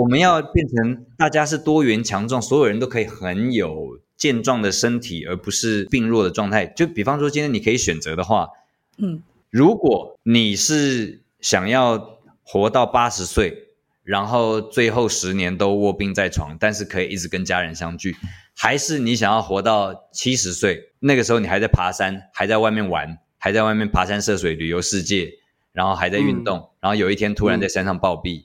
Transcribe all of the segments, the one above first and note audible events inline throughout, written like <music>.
我们要变成大家是多元强壮，所有人都可以很有健壮的身体，而不是病弱的状态。就比方说，今天你可以选择的话，嗯，如果你是想要活到八十岁，然后最后十年都卧病在床，但是可以一直跟家人相聚，还是你想要活到七十岁，那个时候你还在爬山，还在外面玩，还在外面爬山涉水旅游世界，然后还在运动，嗯、然后有一天突然在山上暴毙。嗯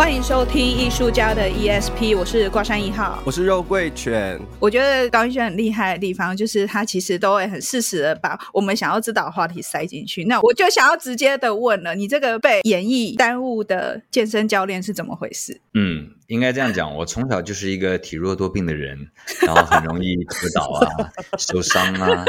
欢迎收听艺术家的 ESP，我是挂山一号，我是肉桂犬。我觉得高一轩很厉害的地方，就是他其实都会很适时的把我们想要知道的话题塞进去。那我就想要直接的问了，你这个被演艺耽误的健身教练是怎么回事？嗯，应该这样讲，我从小就是一个体弱多病的人，<laughs> 然后很容易跌倒啊、<laughs> 受伤啊，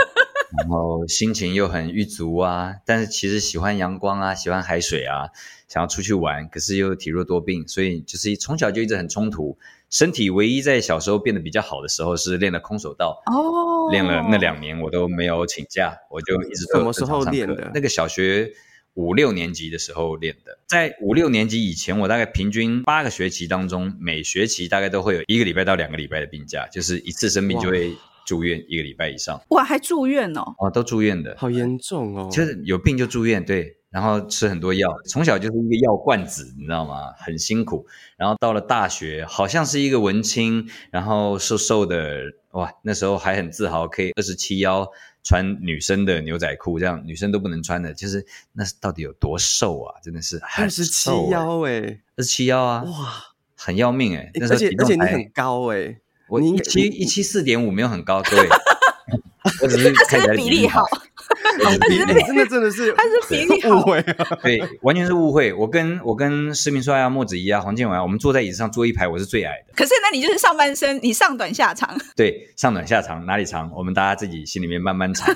然后心情又很郁卒啊，但是其实喜欢阳光啊，喜欢海水啊。想要出去玩，可是又体弱多病，所以就是从小就一直很冲突。身体唯一在小时候变得比较好的时候是练了空手道哦，练了那两年我都没有请假，我就一直都有正常上课。什么时候练的？那个小学五六年级的时候练的，在五六年级以前，我大概平均八个学期当中，每学期大概都会有一个礼拜到两个礼拜的病假，就是一次生病就会住院一个礼拜以上。哇，还住院哦？哦，都住院的，好严重哦。就是有病就住院，对。然后吃很多药，从小就是一个药罐子，你知道吗？很辛苦。然后到了大学，好像是一个文青，然后瘦瘦的，哇，那时候还很自豪，可以二十七腰穿女生的牛仔裤，这样女生都不能穿的，就是那是到底有多瘦啊？真的是二十七腰诶，二十七腰啊，哇，很要命诶。那时候而且而且你很高诶，我一七一七四点五没有很高，各位，<laughs> 我只是看起来比例好。<laughs> 比例真的真的是，他是比你误会，<laughs> 对，完全是误会。我跟我跟施明帅啊、莫子怡啊、黄建伟啊，我们坐在椅子上坐一排，我是最矮的。可是那你就是上半身，你上短下长。<laughs> 对，上短下长，哪里长？我们大家自己心里面慢慢尝。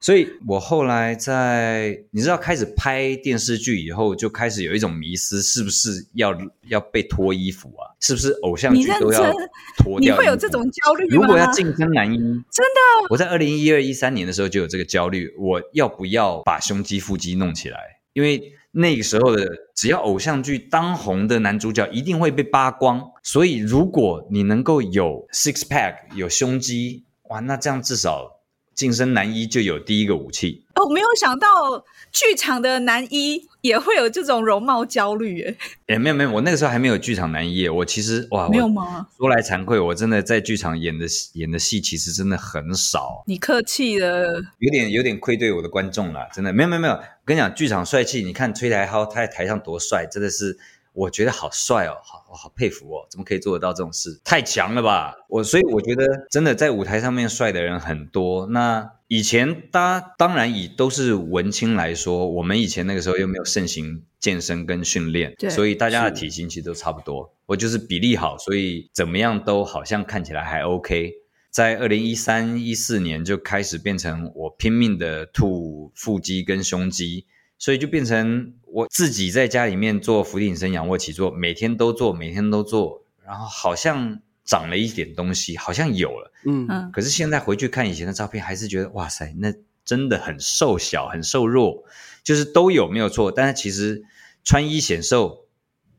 所以我后来在你知道开始拍电视剧以后，就开始有一种迷思，是不是要要被脱衣服啊？是不是偶像剧都要脱掉？你会有这种焦虑吗？如果要晋升男一，真的？我在二零一二一三年的时候就有这个焦虑，我要不要把胸肌腹肌弄起来？因为那个时候的只要偶像剧当红的男主角一定会被扒光，所以如果你能够有 six pack 有胸肌，哇，那这样至少。晋升男一就有第一个武器。哦，没有想到剧场的男一也会有这种容貌焦虑，哎，哎，没有没有，我那个时候还没有剧场男一，我其实哇，没有吗？说来惭愧，我真的在剧场演的演的戏其实真的很少。你客气了，有点有点愧对我的观众了，真的没有没有没有。我跟你讲，剧场帅气，你看崔台浩他在台上多帅，真的是。我觉得好帅哦，好，我好佩服哦，怎么可以做得到这种事？太强了吧！我所以我觉得真的在舞台上面帅的人很多。那以前大家当然以都是文青来说，我们以前那个时候又没有盛行健身跟训练，所以大家的体型其实都差不多。我就是比例好，所以怎么样都好像看起来还 OK。在二零一三一四年就开始变成我拼命的吐腹肌跟胸肌。所以就变成我自己在家里面做伏地挺身、仰卧起坐，每天都做，每天都做，然后好像长了一点东西，好像有了，嗯嗯。可是现在回去看以前的照片，还是觉得哇塞，那真的很瘦小，很瘦弱，就是都有没有错。但是其实穿衣显瘦，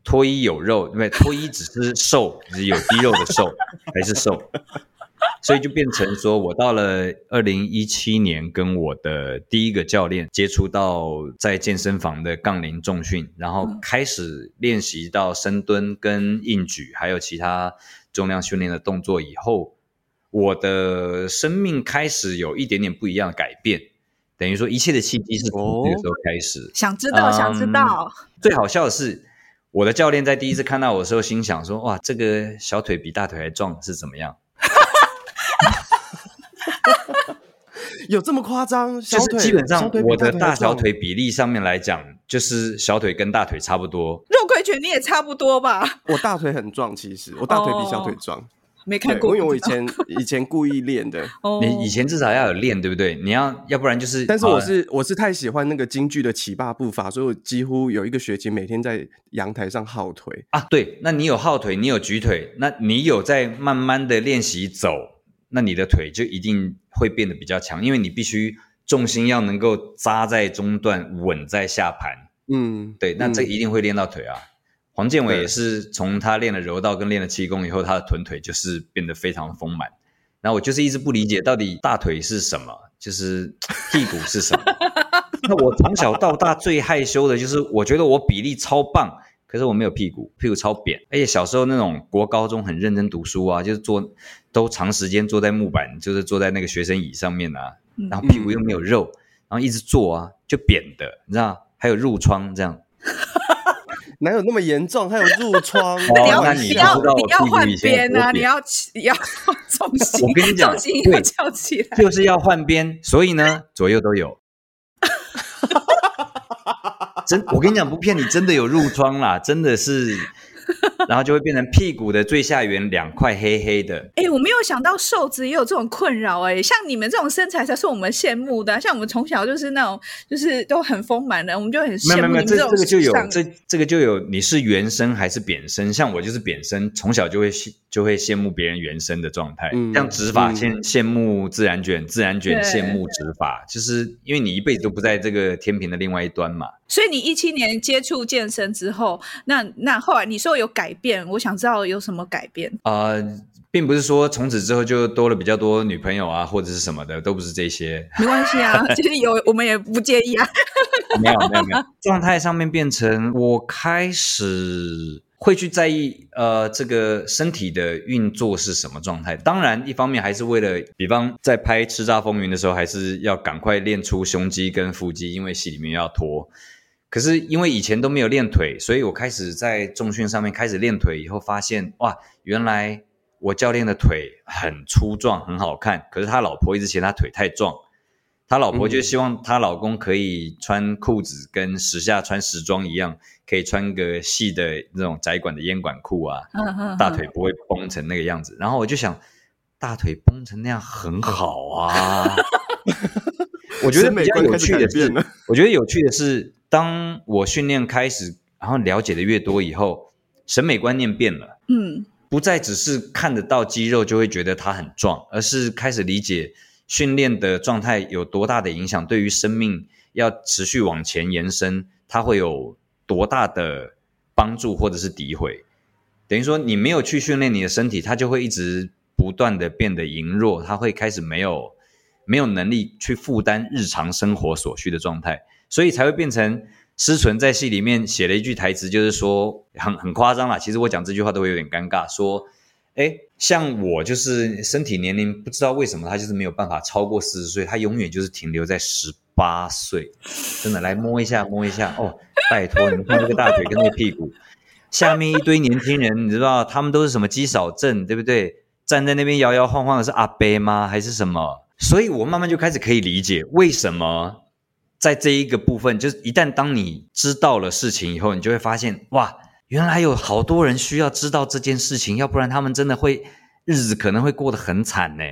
脱衣有肉，因为脱衣只是瘦，只是有肌肉的瘦，还是瘦。所以就变成说，我到了二零一七年，跟我的第一个教练接触到在健身房的杠铃重训，然后开始练习到深蹲跟硬举，还有其他重量训练的动作以后，我的生命开始有一点点不一样的改变。等于说，一切的契机是从那个时候开始。哦，想知道，想知道。最好笑的是，我的教练在第一次看到我的时候，心想说：“哇，这个小腿比大腿还壮，是怎么样？”有这么夸张？小腿就是基本上我的大小腿比例上面来讲，就是小腿跟大腿差不多。肉桂卷你也差不多吧？我大腿很壮，其实我大腿比小腿壮。对，没看过，因为我以前以前故意练的，<laughs> 哦你以前至少要有练，对不对？你要要不然就是，但是我呃是我是太喜欢那个京剧的起霸步伐，所以我几乎有一个学期每天在阳台上耗腿。啊，对，那你有耗腿，你有举腿，那你有在慢慢的练习走，那你的腿就一定会变得比较强，因为你必须重心要能够扎在中段，稳在下盘。嗯，对，那这嗯一定会练到腿啊。黄建伟也是从他练了柔道跟练了气功以后，他的臀腿就是变得非常丰满。然后我就是一直不理解，到底大腿是什么，就是屁股是什么。<laughs> 那我从小到大最害羞的就是，我觉得我比例超棒，可是我没有屁股，屁股超扁。而且小时候那种国高中很认真读书啊，就是坐都长时间坐在木板，就是坐在那个学生椅上面啊，然后屁股又没有肉，然后一直坐啊，就扁的，你知道？还有褥疮这样。<laughs> 哪有那么严重？还有褥疮？<laughs> 你要那你你要不知道我你要换屁股以前边啊！你要起你要重心，我跟你讲重心对要翘起来。就是要换边，所以呢，左右都有。我跟你讲不骗你，真的有褥疮啦，真的是，<laughs> 然后就会变成屁股的最下缘两块黑黑的。哎、我没有想到瘦子也有这种困扰哎、像你们这种身材才是我们羡慕的啊、像我们从小就是那种就是都很丰满的，我们就很羡没有没有，这慕你们种这个就有这这个就有，你是原生还是扁身？像我就是扁身，从小就会就会羡慕别人原生的状态。嗯像直发嗯羡羡慕自然卷，自然卷羡慕直发，就是因为你一辈子都不在这个天平的另外一端嘛。所以你一七年接触健身之后，那那后来你说有改变，我想知道有什么改变？呃，并不是说从此之后就多了比较多女朋友啊，或者是什么的，都不是这些。<laughs> 没关系啊，其实有我们也不介意啊。<laughs> 没有没有没有，状态上面变成我开始会去在意，呃，这个身体的运作是什么状态。当然，一方面还是为了，比方在拍《叱咤风云》的时候，还是要赶快练出胸肌跟腹肌，因为戏里面要拖。可是因为以前都没有练腿，所以我开始在重训上面开始练腿以后，发现哇，原来我教练的腿很粗壮，很好看。可是他老婆一直嫌他腿太壮，他老婆就希望她老公可以穿裤子跟时下穿时装一样，可以穿个细的那种窄管的烟管裤啊，大腿不会绷成那个样子。然后我就想，大腿绷成那样很好啊。<laughs> 我觉得比较有趣的我觉得有趣的是，当我训练开始，然后了解的越多以后，审美观念变了，嗯，不再只是看得到肌肉就会觉得它很壮，而是开始理解训练的状态有多大的影响，对于生命要持续往前延伸，它会有多大的帮助或者是诋毁。等于说，你没有去训练你的身体，它就会一直不断的变得羸弱，它会开始没有。没有能力去负担日常生活所需的状态，所以才会变成思纯在戏里面写了一句台词，就是说很很夸张啦。其实我讲这句话都会有点尴尬，说，哎，像我就是身体年龄不知道为什么他就是没有办法超过四十岁，他永远就是停留在十八岁。真的，来摸一下摸一下哦，拜托你们看这个大腿跟那个屁股，下面一堆年轻人，你知道他们都是什么肌少症，对不对？站在那边摇摇晃晃的是阿伯吗？还是什么？所以我慢慢就开始可以理解为什么在这一个部分，就是一旦当你知道了事情以后，你就会发现哇，原来有好多人需要知道这件事情，要不然他们真的会日子可能会过得很惨呢。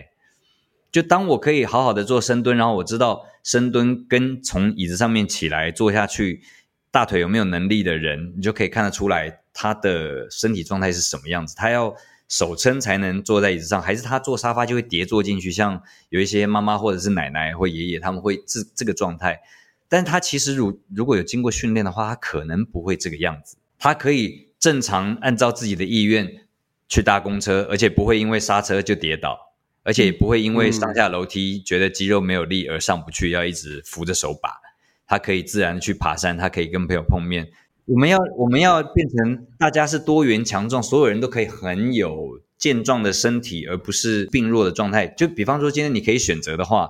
就当我可以好好的做深蹲，然后我知道深蹲跟从椅子上面起来坐下去，大腿有没有能力的人，你就可以看得出来他的身体状态是什么样子，他要。手撑才能坐在椅子上，还是他坐沙发就会叠坐进去？像有一些妈妈或者是奶奶或爷爷，他们会这这个状态。但他其实如如果有经过训练的话，他可能不会这个样子。他可以正常按照自己的意愿去搭公车，而且不会因为刹车就跌倒，而且也不会因为上下楼梯觉得肌肉没有力而上不去，要一直扶着手把。他可以自然去爬山，他可以跟朋友碰面。我们要我们要变成大家是多元强壮，所有人都可以很有健壮的身体，而不是病弱的状态。就比方说，今天你可以选择的话，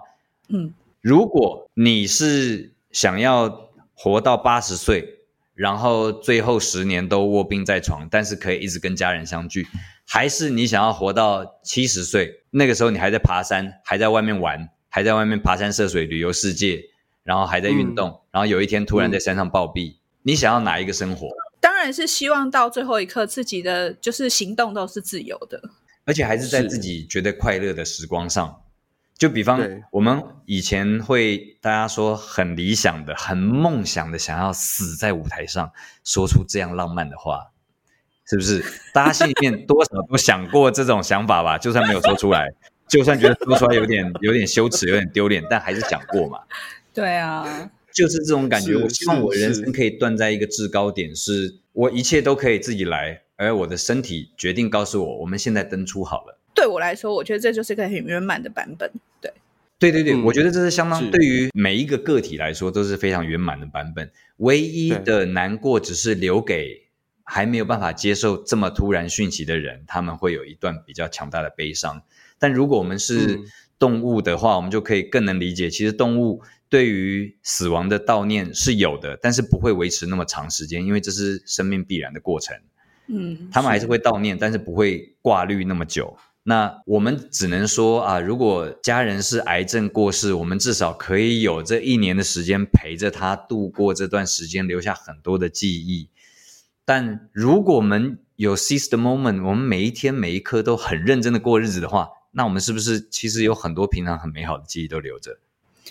嗯，如果你是想要活到八十岁，然后最后十年都卧病在床，但是可以一直跟家人相聚，还是你想要活到七十岁，那个时候你还在爬山，还在外面玩，还在外面爬山涉水旅游世界，然后还在运动，嗯、然后有一天突然在山上暴毙，嗯、你想要哪一个生活？当然是希望到最后一刻，自己的就是行动都是自由的，而且还是在自己觉得快乐的时光上。就比方我们以前会大家说很理想的、很梦想的，想要死在舞台上，说出这样浪漫的话，是不是？大家心里面多少都想过这种想法吧？就算没有说出来，就算觉得说出来有点有点羞耻、有点丢脸，但还是想过嘛。对啊，就是这种感觉。我希望我人生可以断在一个制高点，是我一切都可以自己来，而我的身体决定告诉我，我们现在登出好了。对我来说，我觉得这就是一个很圆满的版本。对，对对对，嗯、我觉得这是相当对于每一个个体来说都是非常圆满的版本。唯一的难过只是留给还没有办法接受这么突然讯息的人，他们会有一段比较强大的悲伤。但如果我们是动物的话，嗯、我们就可以更能理解，其实动物对于死亡的悼念是有的，但是不会维持那么长时间，因为这是生命必然的过程。嗯，他们还是会悼念，但是不会挂虑那么久。那我们只能说啊，如果家人是癌症过世，我们至少可以有这一年的时间陪着他度过这段时间，留下很多的记忆。但如果我们有 seize the moment，我们每一天每一刻都很认真的过日子的话，那我们是不是其实有很多平常很美好的记忆都留着，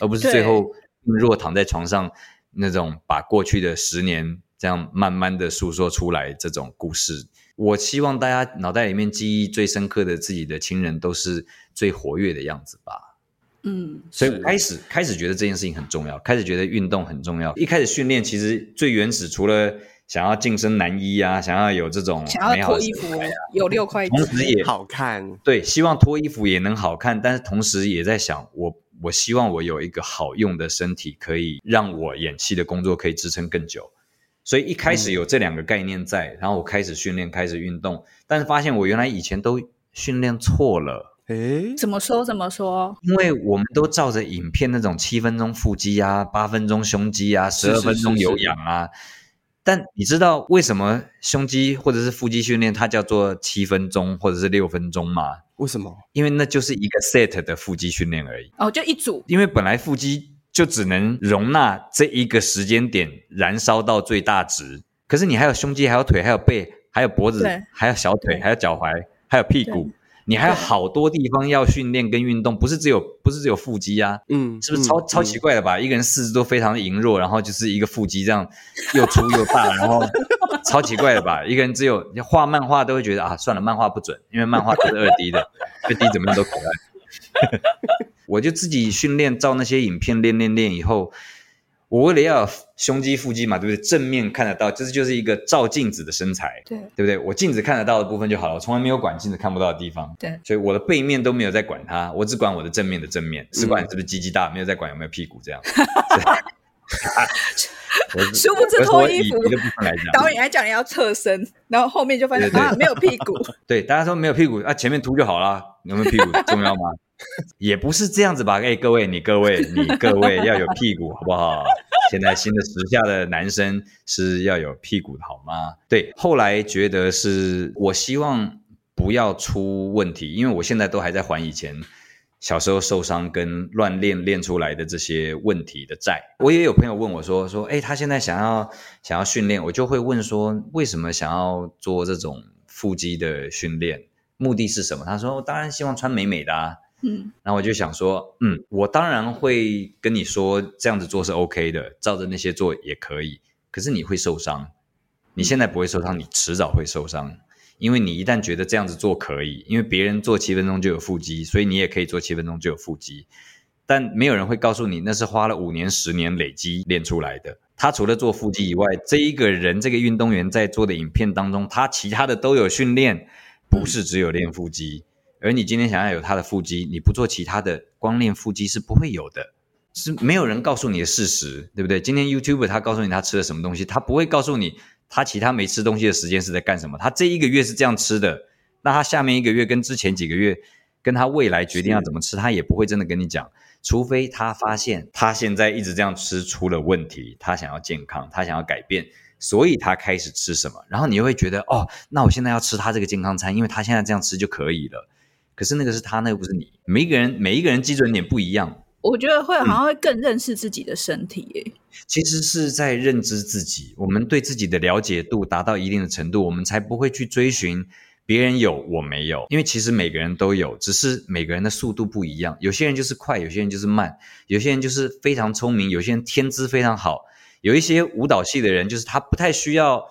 而不是最后如果躺在床上那种把过去的十年这样慢慢的诉说出来这种故事。我希望大家脑袋里面记忆最深刻的自己的亲人都是最活跃的样子吧。嗯，所以开始开始觉得这件事情很重要，开始觉得运动很重要。一开始训练其实最原始，除了想要晋升男一啊，想要有这种想要脱衣服啊，有六块肌，同时也好看。对，希望脱衣服也能好看，但是同时也在想，我我希望我有一个好用的身体，可以让我演戏的工作可以支撑更久。所以一开始有这两个概念在，嗯、然后我开始训练，开始运动，但是发现我原来以前都训练错了。诶，怎么说？怎么说？因为我们都照着影片那种七分钟腹肌啊，八分钟胸肌啊，十二分钟有氧啊。是是是是，但你知道为什么胸肌或者是腹肌训练它叫做七分钟或者是六分钟吗？为什么？因为那就是一个 set 的腹肌训练而已。哦，就一组。因为本来腹肌。就只能容纳这一个时间点燃烧到最大值，可是你还有胸肌，还有腿，还有背，还有脖子，还有小腿，还有脚踝，还有屁股，对你还有好多地方要训练跟运动，不是只有不是只有腹肌啊，嗯，是不是超、嗯、超奇怪的吧？嗯、一个人四肢都非常的羸弱，然后就是一个腹肌这样又粗又大，然后 <laughs> 超奇怪的吧？一个人只有画漫画都会觉得啊，算了，漫画不准，因为漫画都是二 D 的，<laughs> 二 D 怎么样都可爱。<laughs> 我就自己训练，照那些影片练练练以后，我为了要胸肌、腹肌嘛，对不对？正面看得到，这就是一个照镜子的身材，对对不对？我镜子看得到的部分就好了，我从来没有管镜子看不到的地方，对，所以我的背面都没有在管它，我只管我的正面的正面，只管是不是鸡鸡大，没有在管有没有屁股这样。<laughs> <laughs> <laughs> <laughs> 殊不知脱衣服 <laughs> 导演还讲你要侧身，然后后面就发现啊没有屁股，对，大家说没有屁股啊，前面凸就好了，有没有屁股重要吗？也不是这样子吧？哎，各位，你各位，你各位要有屁股，好不好？现在新的时下的男生是要有屁股的，好吗？对，后来觉得是我希望不要出问题，因为我现在都还在还以前小时候受伤跟乱练练出来的这些问题的债。我也有朋友问我说说，哎，他现在想要想要训练，我就会问说，为什么想要做这种腹肌的训练？目的是什么？他说，我当然希望穿美美的啊。嗯，然后我就想说，嗯，我当然会跟你说这样子做是 OK 的，照着那些做也可以。可是你会受伤，你现在不会受伤，你迟早会受伤，因为你一旦觉得这样子做可以，因为别人做七分钟就有腹肌，所以你也可以做七分钟就有腹肌。但没有人会告诉你那是花了五年、十年累积练出来的。他除了做腹肌以外，这一个人这个运动员在做的影片当中，他其他的都有训练，不是只有练腹肌。而你今天想要有他的腹肌，你不做其他的，光练腹肌是不会有的，是没有人告诉你的事实，对不对？今天 YouTube 他告诉你他吃了什么东西，他不会告诉你他其他没吃东西的时间是在干什么。他这一个月是这样吃的，那他下面一个月跟之前几个月，跟他未来决定要怎么吃，他也不会真的跟你讲，除非他发现他现在一直这样吃出了问题，他想要健康，他想要改变，所以他开始吃什么，然后你又会觉得哦，那我现在要吃他这个健康餐，因为他现在这样吃就可以了。可是那个是他，那个不是你。每一个人，每一个人基准点不一样，我觉得会好像会更认识自己的身体耶。嗯，其实是在认知自己，我们对自己的了解度达到一定的程度，我们才不会去追寻别人有我没有，因为其实每个人都有，只是每个人的速度不一样。有些人就是快，有些人就是慢，有些人就是非常聪明，有些人天资非常好。有一些舞蹈系的人，就是他不太需要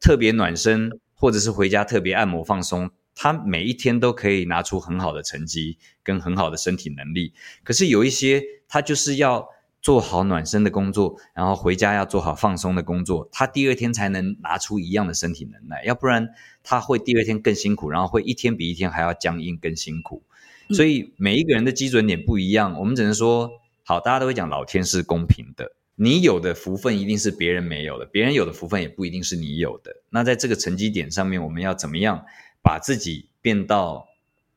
特别暖身，或者是回家特别按摩放松。他每一天都可以拿出很好的成绩跟很好的身体能力，可是有一些他就是要做好暖身的工作，然后回家要做好放松的工作，他第二天才能拿出一样的身体能耐，要不然他会第二天更辛苦，然后会一天比一天还要僵硬更辛苦。所以每一个人的基准点不一样，我们只能说好，大家都会讲老天是公平的，你有的福分一定是别人没有的，别人有的福分也不一定是你有的。那在这个成绩点上面，我们要怎么样？把自己变到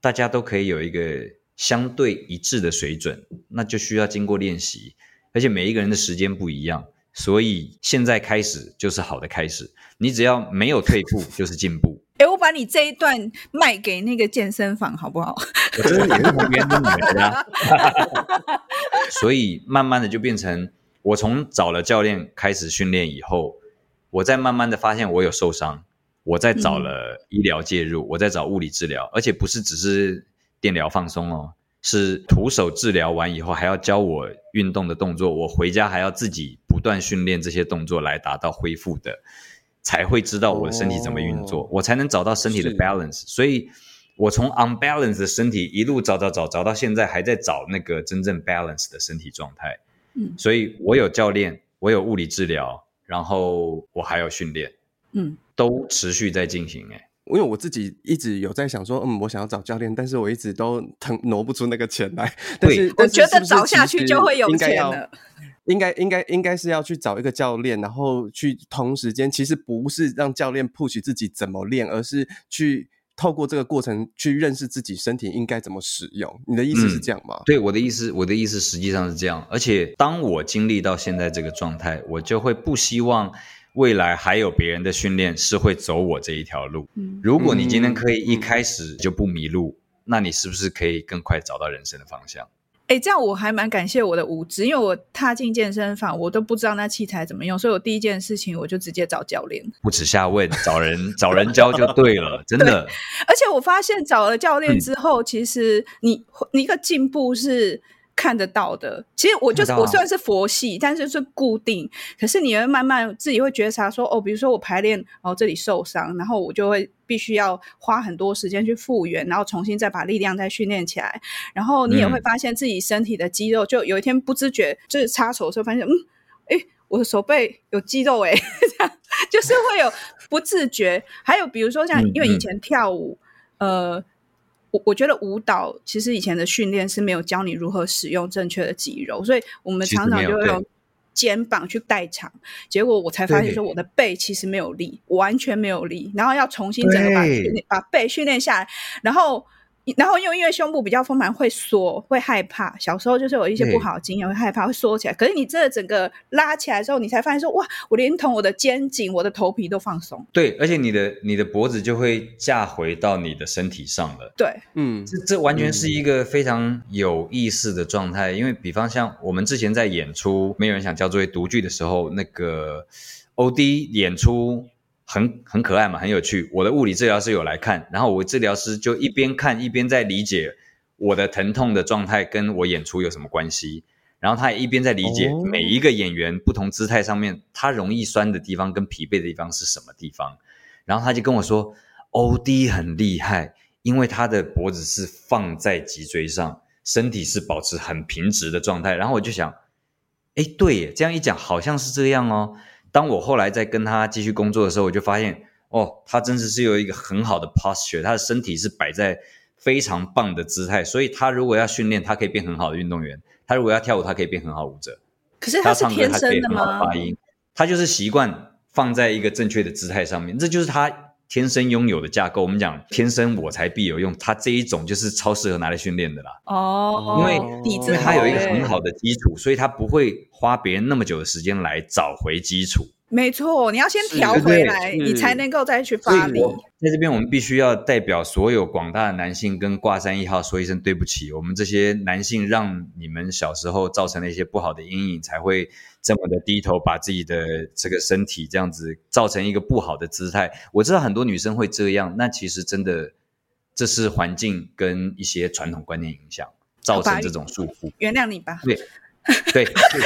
大家都可以有一个相对一致的水准，那就需要经过练习，而且每一个人的时间不一样，所以现在开始就是好的开始。你只要没有退步，就是进步。哎，我把你这一段卖给那个健身房好不好？<laughs> 我真的也是从别人的女人啊。<laughs> 所以慢慢的就变成，我从找了教练开始训练以后，我再慢慢的发现我有受伤。我在找了医疗介入，嗯、我在找物理治疗，而且不是只是电疗放松哦，是徒手治疗完以后还要教我运动的动作，我回家还要自己不断训练这些动作来达到恢复的，才会知道我的身体怎么运作，哦、我才能找到身体的 balance。所以，我从 unbalance 的身体一路找找找找到现在，还在找那个真正 balance 的身体状态。嗯，所以我有教练，我有物理治疗，然后我还有训练。嗯。都持续在进行诶，因为我自己一直有在想说，嗯，我想要找教练，但是我一直都腾挪不出那个钱来。但是，对，我觉得找下去就会有钱了。应该应该应该是要去找一个教练，然后去同时间，其实不是让教练 push 自己怎么练，而是去透过这个过程去认识自己身体应该怎么使用。你的意思是这样吗？嗯，对，我的意思，我的意思实际上是这样。而且当我经历到现在这个状态，我就会不希望。未来还有别人的训练是会走我这一条路。如果你今天可以一开始就不迷路，那你是不是可以更快找到人生的方向？哎，这样我还蛮感谢我的无知，因为我踏进健身房，我都不知道那器材怎么用，所以我第一件事情我就直接找教练，不耻下问，找人 <laughs> 找人教就对了，<laughs> 真的。而且我发现找了教练之后，嗯、其实你你一个进步是。看得到的，其实我就是我虽然是佛系，但是是固定。可是你会慢慢自己会觉察说，哦，比如说我排练哦这里受伤，然后我就会必须要花很多时间去复原，然后重新再把力量再训练起来。然后你也会发现自己身体的肌肉，就有一天不自觉就是擦手的时候发现，嗯，诶，我的手背有肌肉诶，<laughs> 这样就是会有不自觉。还有比如说像因为以前跳舞，嗯嗯呃。我我觉得舞蹈其实以前的训练是没有教你如何使用正确的肌肉，所以我们常常就会用肩膀去代偿，结果我才发现说我的背其实没有力，完全没有力，然后要重新整个把训练把背训练下来，然后。然后又因为胸部比较丰满，会缩，会害怕。小时候就是有一些不好的经验，会害怕，会缩起来。可是你这整个拉起来之后，你才发现说，哇，我连同我的肩颈、我的头皮都放松。对，而且你的你的脖子就会架回到你的身体上了。对，嗯，这这完全是一个非常有意思的状态。嗯、因为比方像我们之前在演出，没有人想交作业独剧的时候，那个 OD 演出。很很可爱嘛，很有趣。我的物理治疗师有来看，然后我治疗师就一边看一边在理解我的疼痛的状态跟我演出有什么关系。然后他也一边在理解每一个演员不同姿态上面他容易酸的地方跟疲惫的地方是什么地方。然后他就跟我说，OD 很厉害，因为他的脖子是放在脊椎上，身体是保持很平直的状态。然后我就想，哎，对耶，这样一讲好像是这样哦。当我后来在跟他继续工作的时候，我就发现，哦，他真的是有一个很好的 posture，他的身体是摆在非常棒的姿态，所以他如果要训练，他可以变很好的运动员；他如果要跳舞，他可以变很好舞者。可是他是天生的吗？发音，他就是习惯放在一个正确的姿态上面，这就是他天生拥有的架构。我们讲天生我材必有用，他这一种就是超适合拿来训练的啦。哦，因为因为他有一个很好的基础，所以他不会花别人那么久的时间来找回基础。没错，你要先调回来，你才能够再去发力。在这边，我们必须要代表所有广大的男性跟挂山一号说一声对不起。我们这些男性让你们小时候造成了一些不好的阴影，才会这么的低头，把自己的这个身体这样子造成一个不好的姿态。我知道很多女生会这样，那其实真的这是环境跟一些传统观念影响造成这种束缚。原谅你吧。对。<laughs> 对，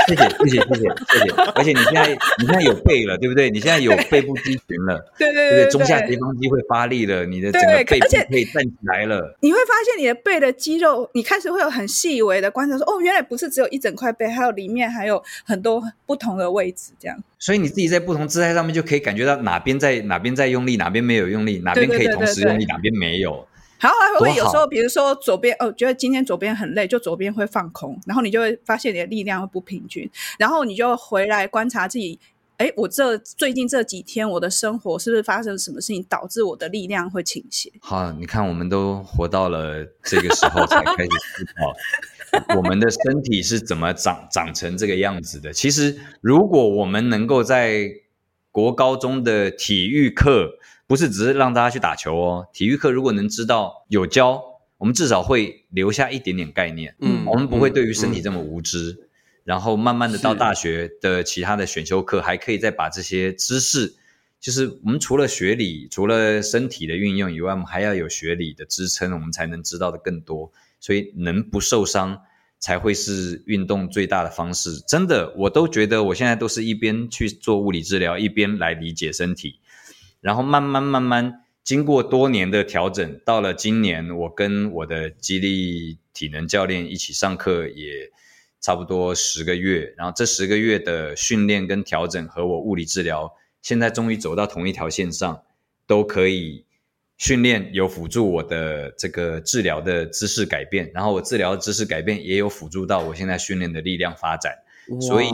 谢谢，谢谢，谢谢，谢谢。而且你现在，你现在有背了，对不对？你现在有背部肌群了，<laughs> 对对对，中下斜方肌会发力了，你的整个背部可以站起来了。你会发现你的背的肌肉，你开始会有很细微的观察说，说哦，原来不是只有一整块背，还有里面还有很多不同的位置，这样。所以你自己在不同姿态上面就可以感觉到哪边在哪边在用力，哪边没有用力，哪边可以同时用力，哪边没有。好，还会有时候，比如说左边哦，觉得今天左边很累，就左边会放空，然后你就会发现你的力量会不平均，然后你就回来观察自己，哎，我这最近这几天我的生活是不是发生什么事情导致我的力量会倾斜？好，你看我们都活到了这个时候才开始思考，我们的身体是怎么长长成这个样子的。其实，如果我们能够在国高中的体育课，不是只是让大家去打球哦，体育课如果能知道有教，我们至少会留下一点点概念。嗯，我们不会对于身体这么无知。嗯嗯、然后慢慢的到大学的其他的选修课，还可以再把这些知识，就是我们除了学理，除了身体的运用以外，我们还要有学理的支撑，我们才能知道的更多。所以能不受伤，才会是运动最大的方式。真的，我都觉得我现在都是一边去做物理治疗，一边来理解身体。然后慢慢慢慢，经过多年的调整，到了今年，我跟我的肌力体能教练一起上课，也差不多十个月。然后这十个月的训练跟调整和我物理治疗，现在终于走到同一条线上，都可以训练有辅助我的这个治疗的姿势改变，然后我治疗的姿势改变也有辅助到我现在训练的力量发展，所以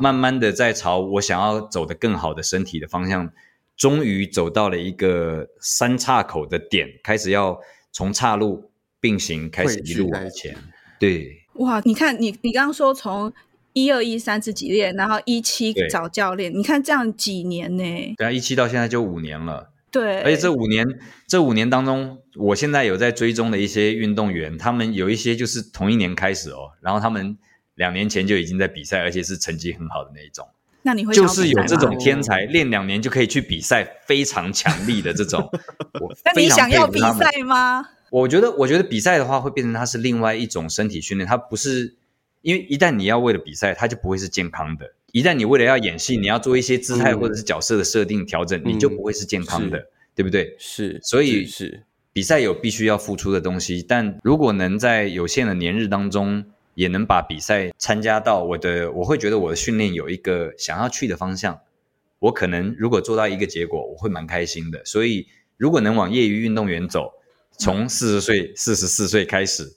慢慢的在朝我想要走得更好的身体的方向。终于走到了一个三岔口的点，开始要从岔路并行，开始一路往前。对，哇，你看你你刚刚说从一二一三自己练，然后一七找教练，你看这样几年呢？对啊，一七到现在就五年了。对，而且这五年这五年当中，我现在有在追踪的一些运动员，他们有一些就是同一年开始哦，然后他们两年前就已经在比赛，而且是成绩很好的那一种。那你会就是有这种天才，练两年就可以去比赛，非常强力的这种。<laughs> 那你想要比赛吗？我觉得，我觉得比赛的话会变成它是另外一种身体训练，它不是因为一旦你要为了比赛，它就不会是健康的。一旦你为了要演戏，你要做一些姿态或者是角色的设定调整，你就不会是健康的，对不对？是，所以是比赛有必须要付出的东西，但如果能在有限的年日当中。也能把比赛参加到我的，我会觉得我的训练有一个想要去的方向。我可能如果做到一个结果，我会蛮开心的。所以如果能往业余运动员走，从四十岁、四十四岁开始，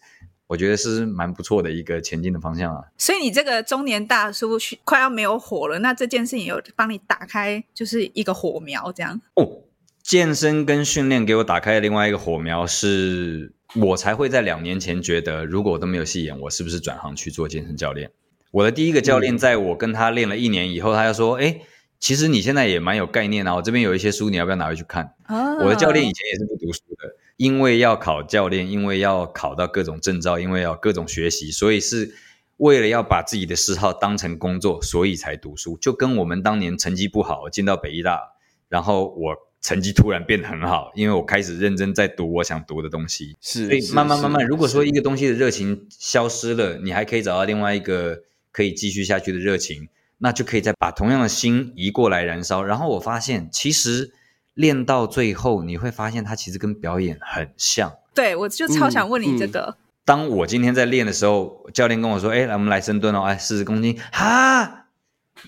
我觉得是蛮不错的一个前进的方向啊。所以你这个中年大叔快要没有火了，那这件事情有帮你打开，就是一个火苗这样。哦，健身跟训练给我打开的另外一个火苗是。我才会在两年前觉得，如果我都没有戏演，我是不是转行去做健身教练？我的第一个教练，在我跟他练了一年以后，他就说：“哎，其实你现在也蛮有概念啊，我这边有一些书，你要不要拿回去看？”我的教练以前也是不读书的，因为要考教练，因为要考到各种证照，因为要各种学习，所以是为了要把自己的嗜好当成工作，所以才读书。就跟我们当年成绩不好，进到北医大，然后我。成绩突然变得很好，因为我开始认真在读我想读的东西。是，所以慢慢慢慢，如果说一个东西的热情消失了，你还可以找到另外一个可以继续下去的热情，那就可以再把同样的心移过来燃烧。然后我发现，其实练到最后，你会发现它其实跟表演很像。对，我就超想问你这个。嗯嗯、当我今天在练的时候，教练跟我说：“哎，来，我们来深蹲哦，哎，四十公斤，哈，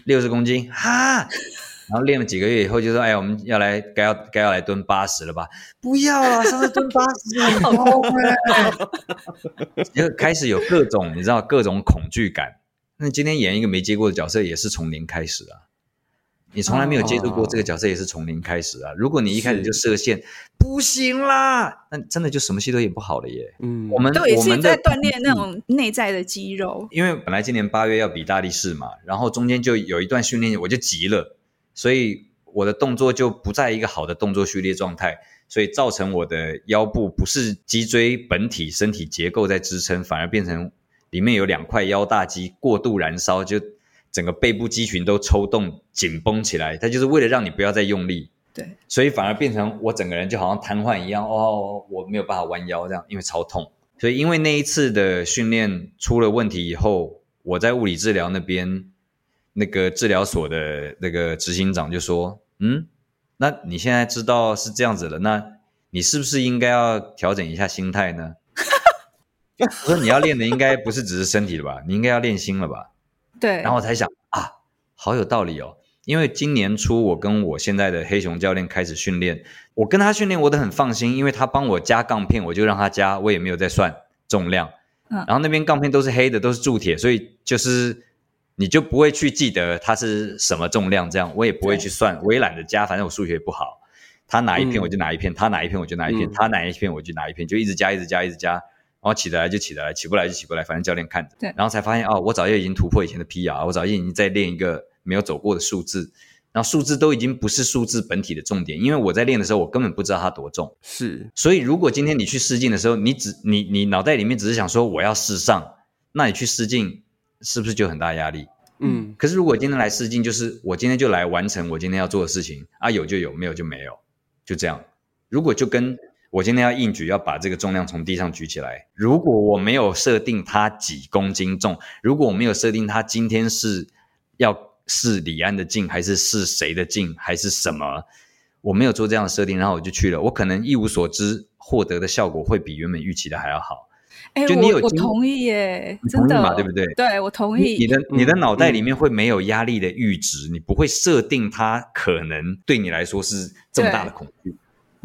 六十公斤，哈。”然后练了几个月以后，就说：“哎，我们要来，该要该要来蹲八十了吧？不要啊，上次蹲八十很痛哎。<laughs> <laughs> ”就开始有各种你知道各种恐惧感。那今天演一个没接过的角色，也是从零开始啊。你从来没有接触过这个角色，也是从零开始啊。如果你一开始就设限，不行啦，那真的就什么戏都演不好了耶。嗯，我们都也是在锻炼那种内在的肌肉。因为本来今年八月要比大力士嘛，然后中间就有一段训练，我就急了。所以我的动作就不在一个好的动作序列状态，所以造成我的腰部不是脊椎本体身体结构在支撑，反而变成里面有两块腰大肌过度燃烧，就整个背部肌群都抽动紧绷起来，它就是为了让你不要再用力。对，所以反而变成我整个人就好像瘫痪一样，哦，我没有办法弯腰这样，因为超痛。所以因为那一次的训练出了问题以后，我在物理治疗那边那个治疗所的那个执行长就说：“嗯，那你现在知道是这样子了，那你是不是应该要调整一下心态呢？” <laughs> 我说：“你要练的应该不是只是身体了吧？你应该要练心了吧？<laughs> ”对，然后我才想啊，好有道理哦。因为今年初我跟我现在的黑熊教练开始训练，我跟他训练我都很放心，因为他帮我加杠片，我就让他加，我也没有再算重量。嗯，然后那边杠片都是黑的，都是铸铁，所以就是你就不会去记得它是什么重量，这样我也不会去算，我也懒得加，反正我数学不好。他哪一片我就哪一片，嗯，他哪一片我就哪一片，嗯，他哪一片我就哪一片，就一直加，一直加，一直加，然后起得来就起得来，起不来就起不来，反正教练看着。对，然后才发现哦，我早就已经突破以前的 PR，我早就已经在练一个。没有走过的数字，然后数字都已经不是数字本体的重点，因为我在练的时候，我根本不知道它多重。是，所以如果今天你去试镜的时候，你只你你脑袋里面只是想说我要试上，那你去试镜是不是就很大压力？嗯。可是如果今天来试镜，就是我今天就来完成我今天要做的事情啊，有就有，没有就没有，就这样。如果就跟我今天要硬举，要把这个重量从地上举起来，如果我没有设定它几公斤重，如果我没有设定它今天是要。试李安的镜还是试谁的镜还是什么？我没有做这样的设定，然后我就去了。我可能一无所知，获得的效果会比原本预期的还要好。哎，就你有我，我同意耶，真的嘛，对不对？对，我同意。你的你的脑袋里面会没有压力的阈值，嗯，你不会设定它可能对你来说是这么大的恐惧。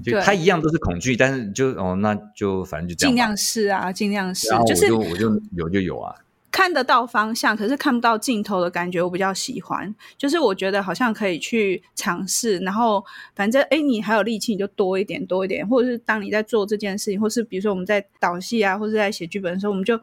就它一样都是恐惧，但是就哦，那就反正就这样。尽量试啊，尽量试。然后我就、就是、我就有就有啊。看得到方向，可是看不到尽头的感觉，我比较喜欢。就是我觉得好像可以去尝试，然后反正哎，你还有力气，你就多一点，多一点。或者是当你在做这件事情，或是比如说我们在导戏啊，或者在写剧本的时候，我们就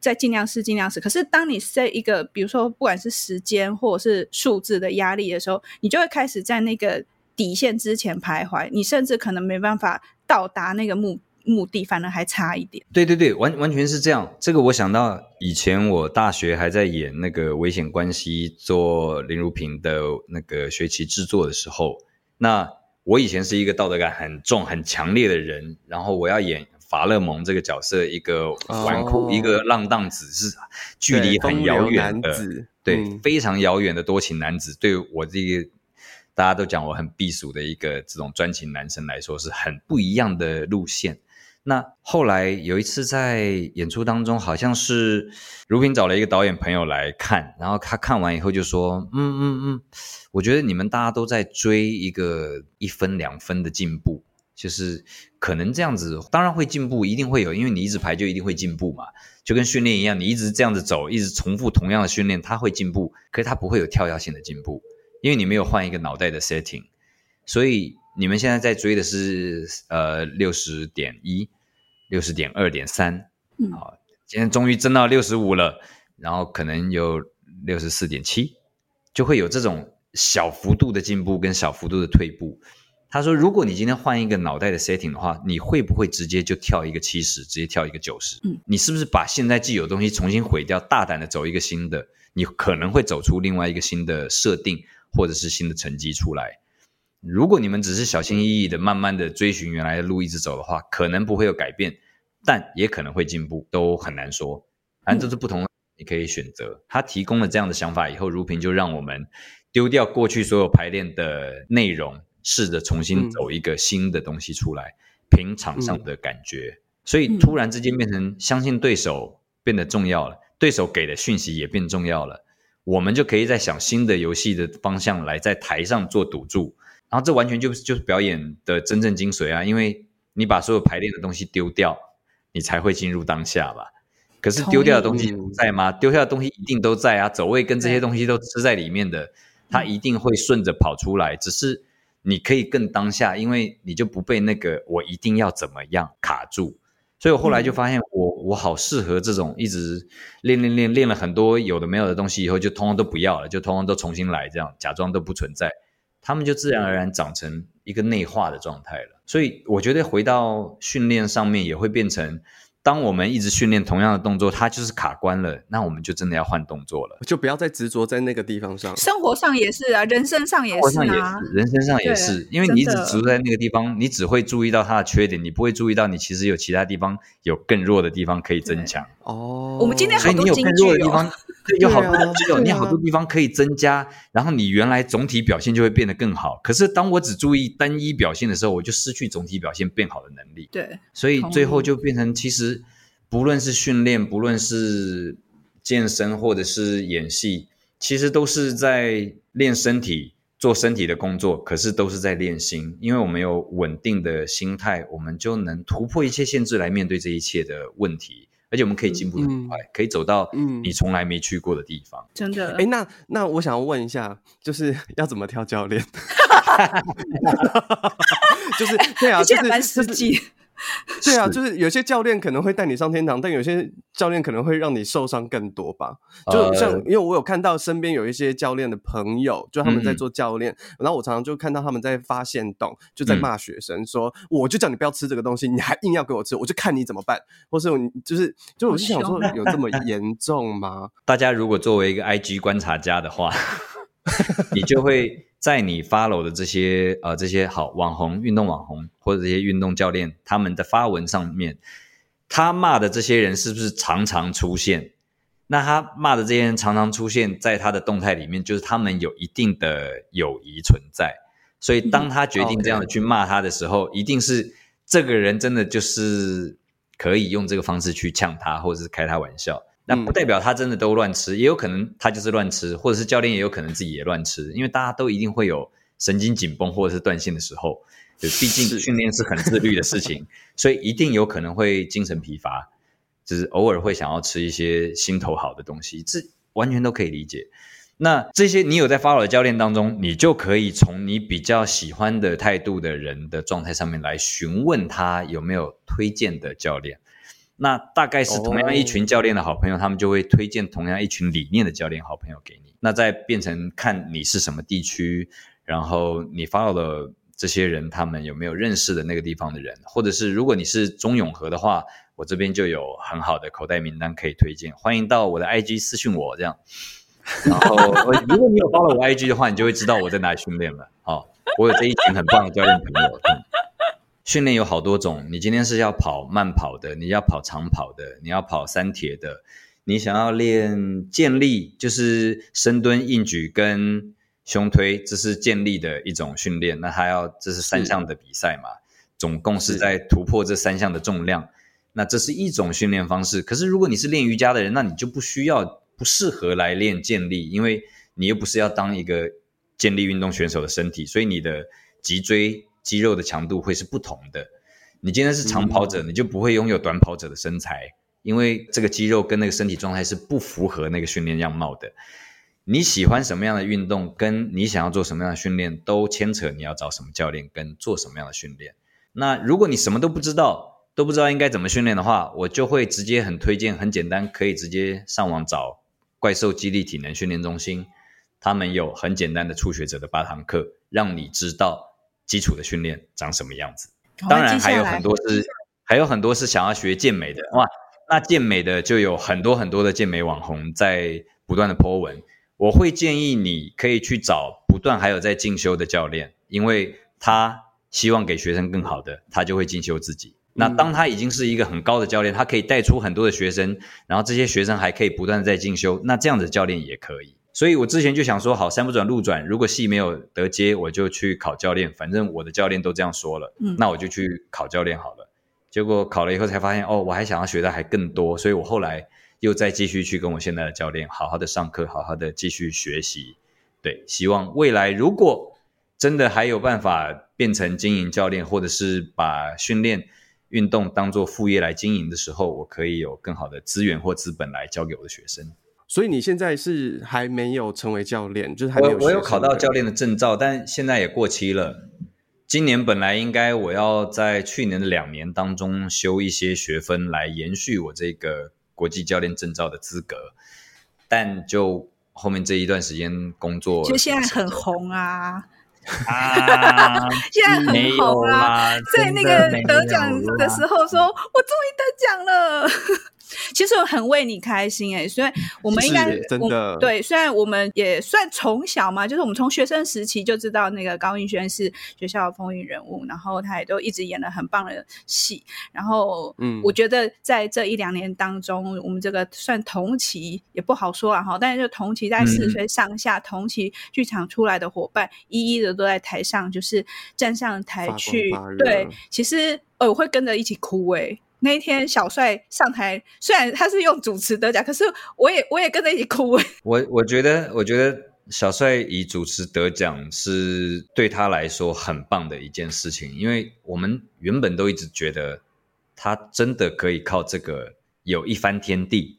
再尽量试，尽量试。可是当你在一个比如说不管是时间或者是数字的压力的时候，你就会开始在那个底线之前徘徊，你甚至可能没办法到达那个目。目的反而还差一点。对对对，完完全是这样。这个我想到以前我大学还在演那个危险关系，做林如萍的那个学期制作的时候，那我以前是一个道德感很重、很强烈的人，然后我要演法勒蒙这个角色，一个纨绔、哦、一个浪荡子，是距离很遥远的，对，对、嗯，非常遥远的多情男子，对我这个。大家都讲我很避暑的一个这种专情男生来说，是很不一样的路线。那后来有一次在演出当中，好像是如萍找了一个导演朋友来看，然后他看完以后就说：“嗯嗯嗯，我觉得你们大家都在追一个一分两分的进步，就是可能这样子，当然会进步，一定会有，因为你一直排就一定会进步嘛，就跟训练一样，你一直这样子走，一直重复同样的训练，它会进步，可是它不会有跳跃性的进步。”因为你没有换一个脑袋的 setting，所以你们现在在追的是呃六十点一、六十点二点三，好，今天终于增到六十五了，然后可能有六十四点七，就会有这种小幅度的进步跟小幅度的退步。他说，如果你今天换一个脑袋的 setting 的话，你会不会直接就跳一个七十，直接跳一个九十？嗯，你是不是把现在既有东西重新毁掉，大胆的走一个新的？你可能会走出另外一个新的设定。或者是新的成绩出来，如果你们只是小心翼翼的、慢慢的追寻原来的路一直走的话，可能不会有改变，但也可能会进步，都很难说。反正这是不同的，你可以选择。他提供了这样的想法以后，如萍就让我们丢掉过去所有排练的内容，试着重新走一个新的东西出来，凭场上的感觉。所以突然之间变成相信对手变得重要了，对手给的讯息也变重要了。我们就可以在想新的游戏的方向来在台上做赌注，然后这完全就是就是表演的真正精髓啊！因为你把所有排练的东西丢掉，你才会进入当下吧。可是丢掉的东西不在吗？丢掉的东西一定都在啊！走位跟这些东西都吃在里面的，它一定会顺着跑出来。只是你可以更当下，因为你就不被那个我一定要怎么样卡住。所以我后来就发现我，我、嗯、我好适合这种一直练练练练了很多有的没有的东西，以后就通通都不要了，就通通都重新来，这样假装都不存在，他们就自然而然长成一个内化的状态了。所以我觉得回到训练上面也会变成。当我们一直训练同样的动作，它就是卡关了，那我们就真的要换动作了，就不要再执着在那个地方上。生活上也是啊，人生上也是啊，人生上也是，因为你一直执着在那个地方，你只会注意到它的缺点，你不会注意到你其实有其他地方有更弱的地方可以增强。哦，我们今天所以你有更弱的地方，对，有好多肌肉，啊、你好多地方可以增加，然后你原来总体表现就会变得更好。可是当我只注意单一表现的时候，我就失去总体表现变好的能力。对，所以最后就变成其实。不论是训练，不论是健身，或者是演戏，其实都是在练身体，做身体的工作。可是都是在练心，因为我们有稳定的心态，我们就能突破一切限制来面对这一切的问题。而且我们可以进步得很快，嗯、可以走到你从来没去过的地方。真的？哎，那那我想要问一下，就是要怎么挑教练？<laughs> <laughs> 就是对啊，就是蛮实际。<laughs> 对啊，就是有些教练可能会带你上天堂，但有些教练可能会让你受伤更多吧。就像因为我有看到身边有一些教练的朋友，就他们在做教练，嗯、然后我常常就看到他们在发现动，就在骂学生说，我就叫你不要吃这个东西，你还硬要给我吃，我就看你怎么办。或是就是就我就想说，<laughs> 有这么严重吗？大家如果作为一个 IG 观察家的话，<laughs> 你就会。在你 follow 的这些呃这些好网红、运动网红或者这些运动教练，他们的发文上面，他骂的这些人是不是常常出现？那他骂的这些人常常出现在他的动态里面，就是他们有一定的友谊存在。所以当他决定这样的去骂他的时候，一定是这个人真的就是可以用这个方式去呛他，或者是开他玩笑。那不代表他真的都乱吃，也有可能他就是乱吃，或者是教练也有可能自己也乱吃，因为大家都一定会有神经紧绷或者是断线的时候，就毕竟训练是很自律的事情，所以一定有可能会精神疲乏，就是偶尔会想要吃一些心头好的东西，这完全都可以理解。那这些你有在 follow 的教练当中，你就可以从你比较喜欢的态度的人的状态上面来询问他有没有推荐的教练。那大概是同样一群教练的好朋友，oh. 他们就会推荐同样一群理念的教练好朋友给你。那再变成看你是什么地区，然后你 follow 的这些人，他们有没有认识的那个地方的人，或者是如果你是中永和的话，我这边就有很好的口袋名单可以推荐，欢迎到我的 IG 私信我这样。然后如果你有 follow 我 IG 的话，你就会知道我在哪里训练了。好，我有这一群很棒的教练朋友。嗯训练有好多种，你今天是要跑慢跑的，你要跑长跑的，你要跑三铁的，你想要练健力，就是深蹲、硬举跟胸推，这是健力的一种训练。那还要这是三项的比赛嘛？总共是在突破这三项的重量。那这是一种训练方式。可是如果你是练瑜伽的人，那你就不需要，不适合来练健力，因为你又不是要当一个健力运动选手的身体，所以你的脊椎。肌肉的强度会是不同的。你今天是长跑者，你就不会拥有短跑者的身材，因为这个肌肉跟那个身体状态是不符合那个训练样貌的。你喜欢什么样的运动，跟你想要做什么样的训练，都牵扯你要找什么教练跟做什么样的训练。那如果你什么都不知道，都不知道应该怎么训练的话，我就会直接很推荐，很简单，可以直接上网找怪兽肌力体能训练中心，他们有很简单的初学者的八堂课，让你知道。基础的训练长什么样子？当然还有很多是，还有很多是想要学健美的哇。那健美的就有很多很多的健美网红在不断的 po 文。我会建议你可以去找不断还有在进修的教练，因为他希望给学生更好的，他就会进修自己。那当他已经是一个很高的教练，他可以带出很多的学生，然后这些学生还可以不断在进修，那这样子的教练也可以。所以我之前就想说，好，山不转路转，如果戏没有得接，我就去考教练。反正我的教练都这样说了，嗯，那我就去考教练好了。结果考了以后才发现，哦，我还想要学的还更多，所以我后来又再继续去跟我现在的教练好好的上课，好好的继续学习。对，希望未来如果真的还有办法变成经营教练，或者是把训练运动当做副业来经营的时候，我可以有更好的资源或资本来教给我的学生。所以你现在是还没有成为教练，就是还没有我。我有考到教练的证照，但现在也过期了。今年本来应该我要在去年的两年当中修一些学分来延续我这个国际教练证照的资格，但就后面这一段时间工作，就现在很红啊。啊，<laughs> 现在很红啊，在那个得奖的时候说，我终于得奖了。<laughs> 其实我很为你开心哎、欸，所以我们应该真的对，虽然我们也算从小嘛，就是我们从学生时期就知道那个高英轩是学校的风云人物，然后他也都一直演了很棒的戏，然后嗯，我觉得在这一两年当中，我们这个算同期也不好说了哈，但是就同期在四十岁上下、嗯、同期剧场出来的伙伴，一一的都在台上，就是站上台去，对，其实呃我会跟着一起哭哎、欸。那一天小帅上台，虽然他是用主持得奖，可是我也我也跟着一起哭。我我觉得我觉得小帅以主持得奖是对他来说很棒的一件事情，因为我们原本都一直觉得他真的可以靠这个有一番天地，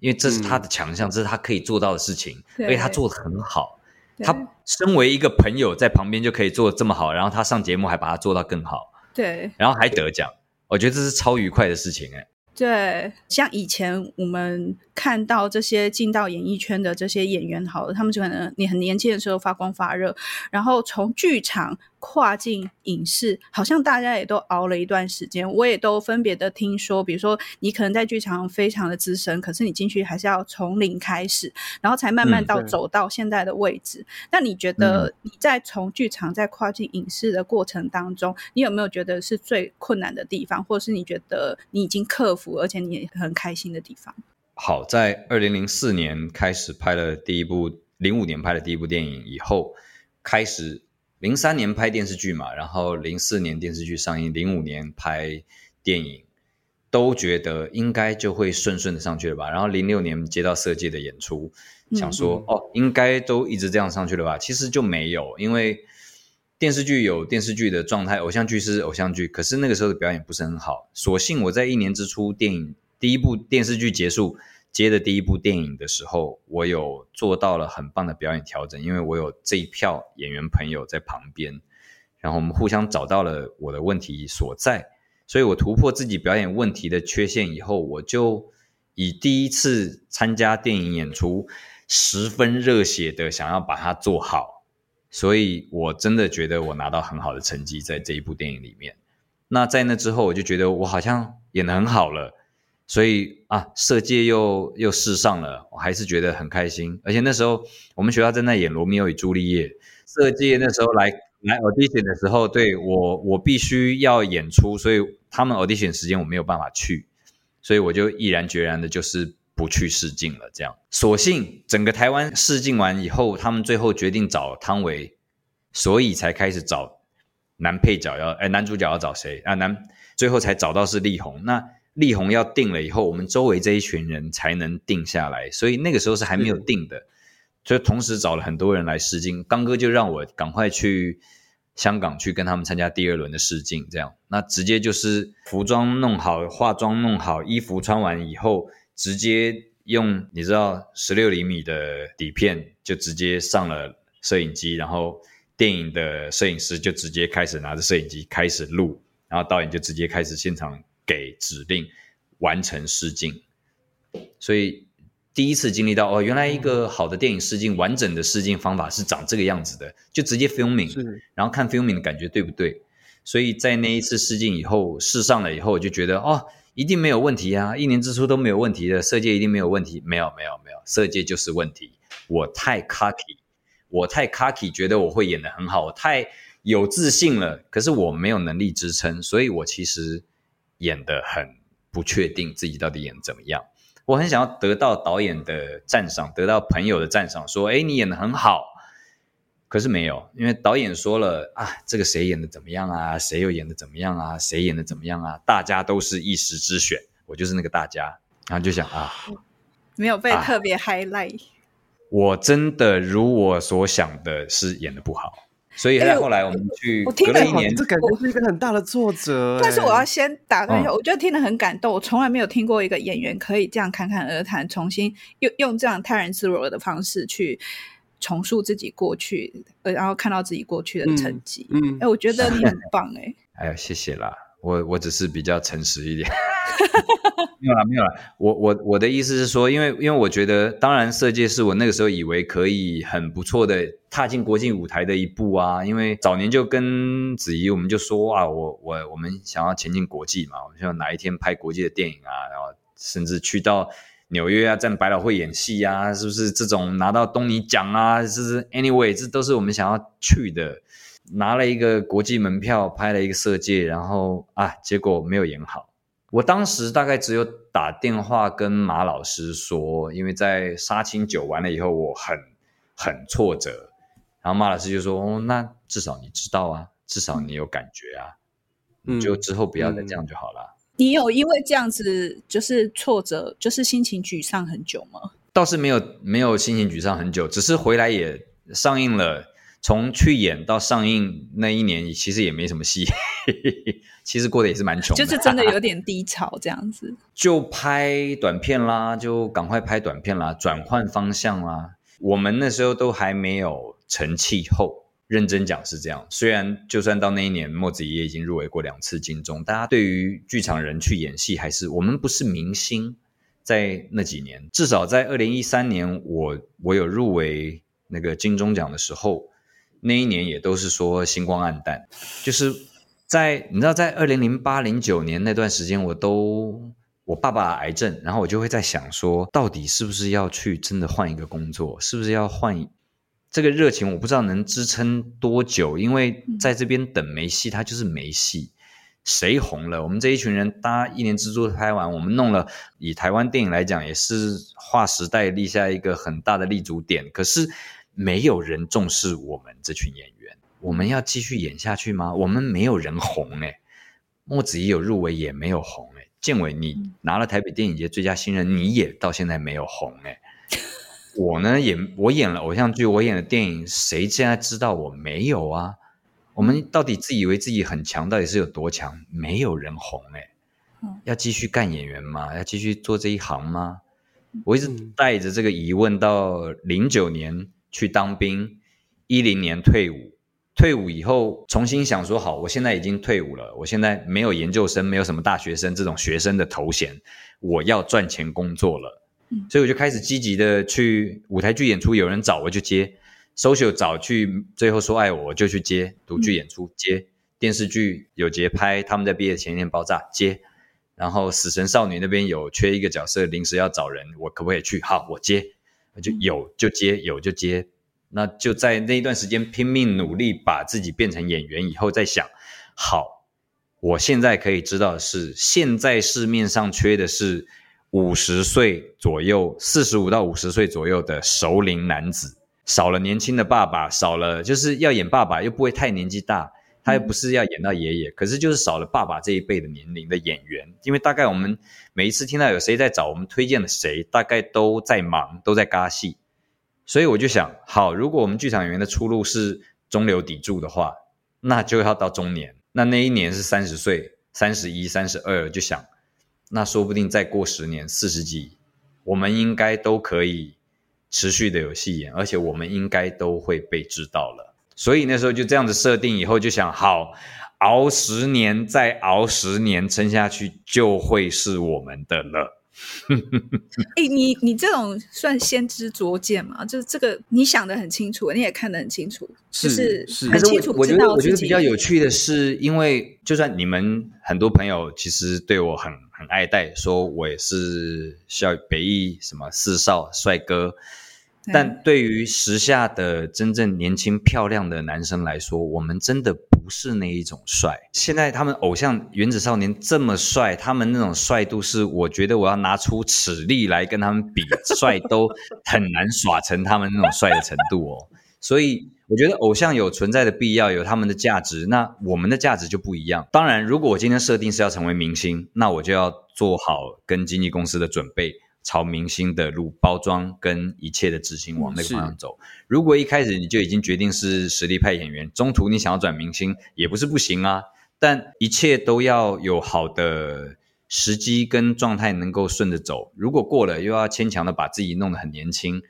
因为这是他的强项，嗯、这是他可以做到的事情，而且他做的很好。他身为一个朋友在旁边就可以做得这么好，然后他上节目还把他做到更好，对，然后还得奖。我觉得这是超愉快的事情哎。对，像以前我们看到这些进到演艺圈的这些演员，好了，他们就可能你很年轻的时候发光发热，然后从剧场。跨进影视，好像大家也都熬了一段时间，我也都分别的听说，比如说你可能在剧场非常的资深，可是你进去还是要从零开始，然后才慢慢到走到现在的位置。嗯、那你觉得你在从剧场在跨进影视的过程当中，你有没有觉得是最困难的地方，或者是你觉得你已经克服，而且你也很开心的地方？好，在二零零四年开始拍了第一部，零五年拍了第一部电影以后，开始。零三年拍电视剧嘛，然后零四年电视剧上映，零五年拍电影，都觉得应该就会顺顺的上去了吧。然后零六年接到色戒的演出，想说、嗯、哦，应该都一直这样上去了吧。其实就没有，因为电视剧有电视剧的状态，偶像剧是偶像剧，可是那个时候的表演不是很好。所幸我在一年之初，电影第一部电视剧结束。接的第一部电影的时候，我有做到了很棒的表演调整，因为我有这一票演员朋友在旁边，然后我们互相找到了我的问题所在，所以我突破自己表演问题的缺陷以后，我就以第一次参加电影演出，十分热血的想要把它做好，所以我真的觉得我拿到很好的成绩在这一部电影里面。那在那之后，我就觉得我好像演得很好了。所以啊，色戒又又试上了，我还是觉得很开心。而且那时候我们学校正在演《罗密欧与朱丽叶》，色戒那时候来来 audition 的时候，对，我我必须要演出，所以他们 audition 时间我没有办法去，所以我就毅然决然的就是不去试镜了。这样，所幸整个台湾试镜完以后，他们最后决定找汤唯，所以才开始找男配角要，哎，男主角要找谁啊？男最后才找到是力宏。那力宏要定了以后，我们周围这一群人才能定下来，所以那个时候是还没有定的，所以同时找了很多人来试镜。刚哥就让我赶快去香港去跟他们参加第二轮的试镜，这样那直接就是服装弄好，化妆弄好，衣服穿完以后，直接用你知道十六厘米的底片就直接上了摄影机，然后电影的摄影师就直接开始拿着摄影机开始录，然后导演就直接开始现场。给指令完成试镜，所以第一次经历到哦，原来一个好的电影试镜完整的试镜方法是长这个样子的，就直接 filming，然后看 filming 的感觉对不对？所以在那一次试镜以后试上了以后，我就觉得哦，一定没有问题啊，一年之初都没有问题的，色戒一定没有问题，没有没有没有，色戒就是问题，我太 cocky，我太 cocky，觉得我会演得很好，我太有自信了，可是我没有能力支撑，所以我其实。演的很不确定自己到底演怎么样，我很想要得到导演的赞赏，得到朋友的赞赏，说：“哎，你演的很好。”可是没有，因为导演说了啊，这个谁演的怎么样啊？谁又演的怎么样啊？谁演的怎么样啊？大家都是一时之选，我就是那个大家，然后就想啊，没有被特别 highlight。啊，我真的如我所想的是演的不好。所以在后来我们去隔了一年，这感觉是一个很大的挫折。但是我要先打断一下，嗯、我觉得听得很感动。我从来没有听过一个演员可以这样侃侃而谈，重新用用这样泰然自若的方式去重塑自己过去，呃，然后看到自己过去的成绩。嗯，哎、嗯，我觉得你很 <laughs> 棒、欸，哎。哎呀，谢谢啦，我我只是比较诚实一点。<laughs> <laughs> 没有啦，没有啦。我我我的意思是说，因为因为我觉得，当然色戒是我那个时候以为可以很不错的踏进国际舞台的一步啊。因为早年就跟子怡，我们就说啊，我我我们想要前进国际嘛，我们想哪一天拍国际的电影啊，然后甚至去到纽约啊，在百老汇演戏啊，是不是这种拿到东尼奖啊？是不是？Anyway，这都是我们想要去的。拿了一个国际门票，拍了一个色戒，然后啊，结果没有演好。我当时大概只有打电话跟马老师说，因为在杀青酒完了以后，我很很挫折。然后马老师就说：“哦，那至少你知道啊，至少你有感觉啊，嗯、就之后不要再这样就好了。”你有因为这样子就是挫折，就是心情沮丧很久吗？倒是没有，没有心情沮丧很久，只是回来也上映了。从去演到上映那一年，其实也没什么戏，<laughs> 其实过得也是蛮穷的，就是真的有点低潮这样子。<laughs> 就拍短片啦，就赶快拍短片啦，转换方向啦。我们那时候都还没有成气候，认真讲是这样。虽然就算到那一年，莫子仪也已经入围过两次金钟，大家对于剧场人去演戏，还是我们不是明星。在那几年，至少在二零一三年，我我有入围那个金钟奖的时候。那一年也都是说星光黯淡，就是在你知道，在二零零八零九年那段时间，我都我爸爸癌症，然后我就会在想说，到底是不是要去真的换一个工作，是不是要换这个热情？我不知道能支撑多久，因为在这边等没戏，它就是没戏。谁红了？我们这一群人，大家一年之作拍完，我们弄了，以台湾电影来讲，也是划时代立下一个很大的立足点。可是。没有人重视我们这群演员，我们要继续演下去吗？我们没有人红诶，莫子仪有入围也没有红诶，建伟你拿了台北电影节最佳新人，你也到现在没有红诶。我呢也我演了偶像剧，我演了电影，谁现在知道我没有啊？我们到底自以为自己很强，到底是有多强？没有人红诶，要继续干演员吗？要继续做这一行吗？我一直带着这个疑问到零九年。去当兵，一零年退伍，退伍以后重新想说好，我现在已经退伍了，我现在没有研究生，没有什么大学生这种学生的头衔，我要赚钱工作了，嗯，所以我就开始积极的去舞台剧演出，有人找我就接，social 找去，最后说爱我我就去接，独剧演出接，电视剧有节拍，他们在毕业前一天爆炸接，然后死神少女那边有缺一个角色，临时要找人，我可不可以去？好，我接。就有就接，有就接，那就在那一段时间拼命努力，把自己变成演员以后，再想，好，我现在可以知道的是，现在市面上缺的是五十岁左右，四十五到五十岁左右的熟龄男子，少了年轻的爸爸，少了就是要演爸爸又不会太年纪大。他又不是要演到爷爷，可是就是少了爸爸这一辈的年龄的演员，因为大概我们每一次听到有谁在找我们推荐的谁，大概都在忙，都在嘎戏，所以我就想，好，如果我们剧场演员的出路是中流砥柱的话，那就要到中年，那那一年是三十岁，三十一、三十二，就想，那说不定再过十年，四十几，我们应该都可以持续的有戏演，而且我们应该都会被知道了。所以那时候就这样子设定，以后就想好熬十年，再熬十年，撑下去就会是我们的了。<laughs> 哎、欸，你你这种算先知灼见吗？就是这个你想得很清楚，你也看得很清楚，是是很清楚。我觉得我觉得比较有趣的是，因为就算你们很多朋友其实对我很很爱戴，说我也是校北艺什么四少帅哥。但对于时下的真正年轻漂亮的男生来说，我们真的不是那一种帅。现在他们偶像原子少年这么帅，他们那种帅度是，我觉得我要拿出尺力来跟他们比，帅都很难耍成他们那种帅的程度哦。<laughs> 所以我觉得偶像有存在的必要，有他们的价值。那我们的价值就不一样。当然，如果我今天设定是要成为明星，那我就要做好跟经纪公司的准备。朝明星的路包装跟一切的执行往那个方向走。如果一开始你就已经决定是实力派演员，中途你想要转明星也不是不行啊。但一切都要有好的时机跟状态能够顺着走。如果过了又要牵强的把自己弄得很年轻，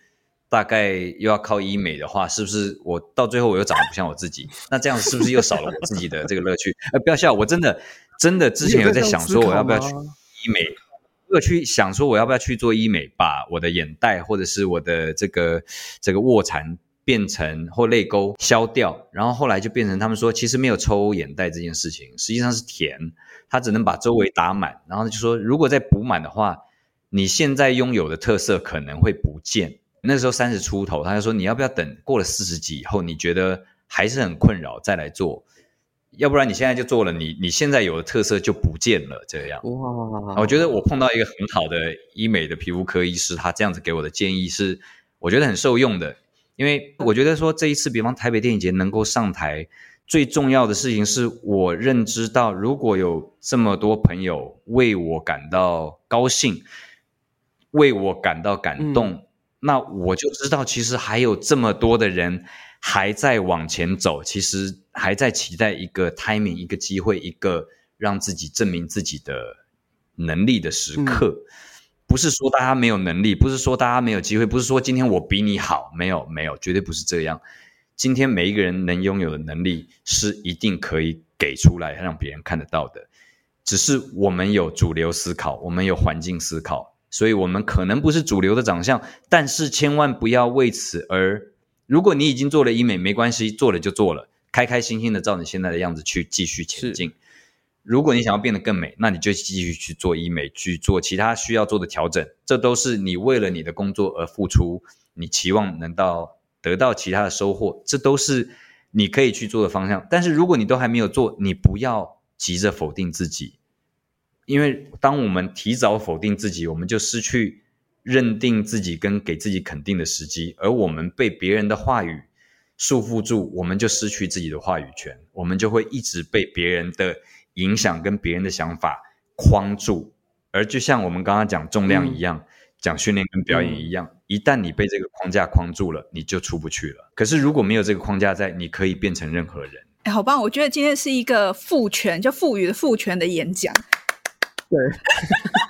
大概又要靠医美的话，是不是我到最后我又长得不像我自己？那这样是不是又少了我自己的这个乐趣？<laughs> 呃，不要笑，我真的真的之前有在想说我要不要去。医美，我有去想说我要不要去做医美，把我的眼袋或者是我的这个这个卧蚕变成或泪沟消掉，然后后来就变成他们说其实没有抽眼袋这件事情，实际上是填，它只能把周围打满，然后就说如果再补满的话，你现在拥有的特色可能会不见。那时候三十出头，他就说你要不要等过了四十几以后，你觉得还是很困扰再来做，要不然你现在就做了，你你现在有的特色就不见了。这样哇，我觉得我碰到一个很好的医美的皮肤科医师，他这样子给我的建议是，我觉得很受用的，因为我觉得说这一次，比方台北电影节能够上台，最重要的事情是我认知到，如果有这么多朋友为我感到高兴，为我感到感动。嗯那我就知道，其实还有这么多的人还在往前走，其实还在期待一个 timing、一个机会、一个让自己证明自己的能力的时刻。嗯。不是说大家没有能力，不是说大家没有机会，不是说今天我比你好，没有，没有，绝对不是这样。今天每一个人能拥有的能力是一定可以给出来，让别人看得到的。只是我们有主流思考，我们有环境思考。所以，我们可能不是主流的长相，但是千万不要为此而。如果你已经做了医美，没关系，做了就做了，开开心心的照你现在的样子去继续前进。如果你想要变得更美，那你就继续去做医美，去做其他需要做的调整。这都是你为了你的工作而付出，你期望能到得到其他的收获，这都是你可以去做的方向。但是，如果你都还没有做，你不要急着否定自己。因为当我们提早否定自己，我们就失去认定自己跟给自己肯定的时机，而我们被别人的话语束缚住，我们就失去自己的话语权，我们就会一直被别人的影响跟别人的想法框住。而就像我们刚刚讲重量一样，嗯、讲训练跟表演一样，嗯、一旦你被这个框架框住了，你就出不去了。可是如果没有这个框架在，你可以变成任何人。哎，好棒！我觉得今天是一个赋权，就赋予的赋权的演讲。对，<laughs>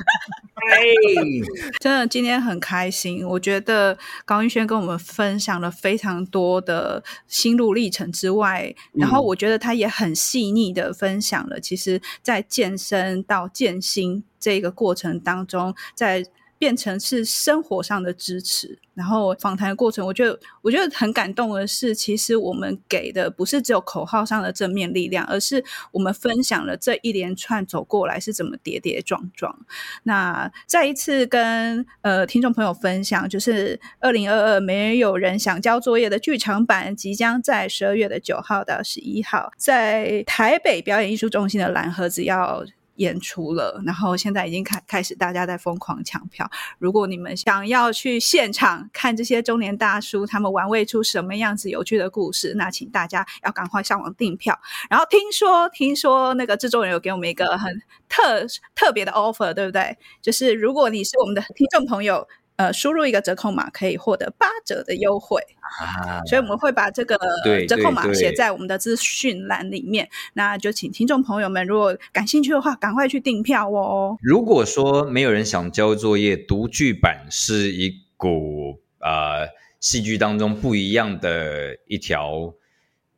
真的今天很开心。我觉得高云轩跟我们分享了非常多的心路历程之外，然后我觉得他也很细腻的分享了，其实，在健身到健心这个过程当中，在。变成是生活上的支持，然后访谈的过程，我觉得我觉得很感动的是，其实我们给的不是只有口号上的正面力量，而是我们分享了这一连串走过来是怎么跌跌撞撞。那再一次跟呃听众朋友分享，就是二零二二没有人想交作业的剧场版，即将在十二月的九号到十一号，在台北表演艺术中心的蓝盒子要。演出了，然后现在已经开开始，大家在疯狂抢票。如果你们想要去现场看这些中年大叔他们玩味出什么样子有趣的故事，那请大家要赶快上网订票。然后听说，听说那个制作人有给我们一个很特特别的 offer，对不对？就是如果你是我们的听众朋友。呃，输入一个折扣码可以获得八折的优惠，啊、所以我们会把这个折扣码写在我们的资讯栏里面。那就请听众朋友们，如果感兴趣的话，赶快去订票哦。如果说没有人想交作业，读剧版是一股呃戏剧当中不一样的一条，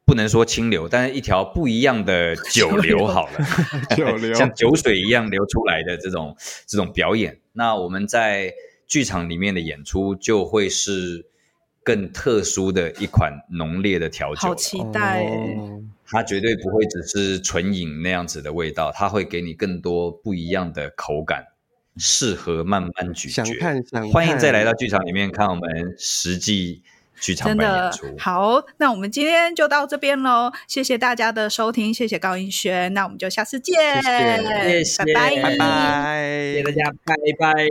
不能说清流，但是一条不一样的 <laughs> 酒流好了，<laughs> 酒流像酒水一样流出来的这种这种表演。那我们在。剧场里面的演出就会是更特殊的一款浓烈的调酒，好期待！它绝对不会只是纯饮那样子的味道，它会给你更多不一样的口感，适合慢慢咀嚼。想看，想看。欢迎再来到剧场里面看我们实际剧场版演出。好，那我们今天就到这边喽，谢谢大家的收听，谢谢高英轩，那我们就下次见，谢谢，拜拜，拜拜，谢谢大家，拜拜。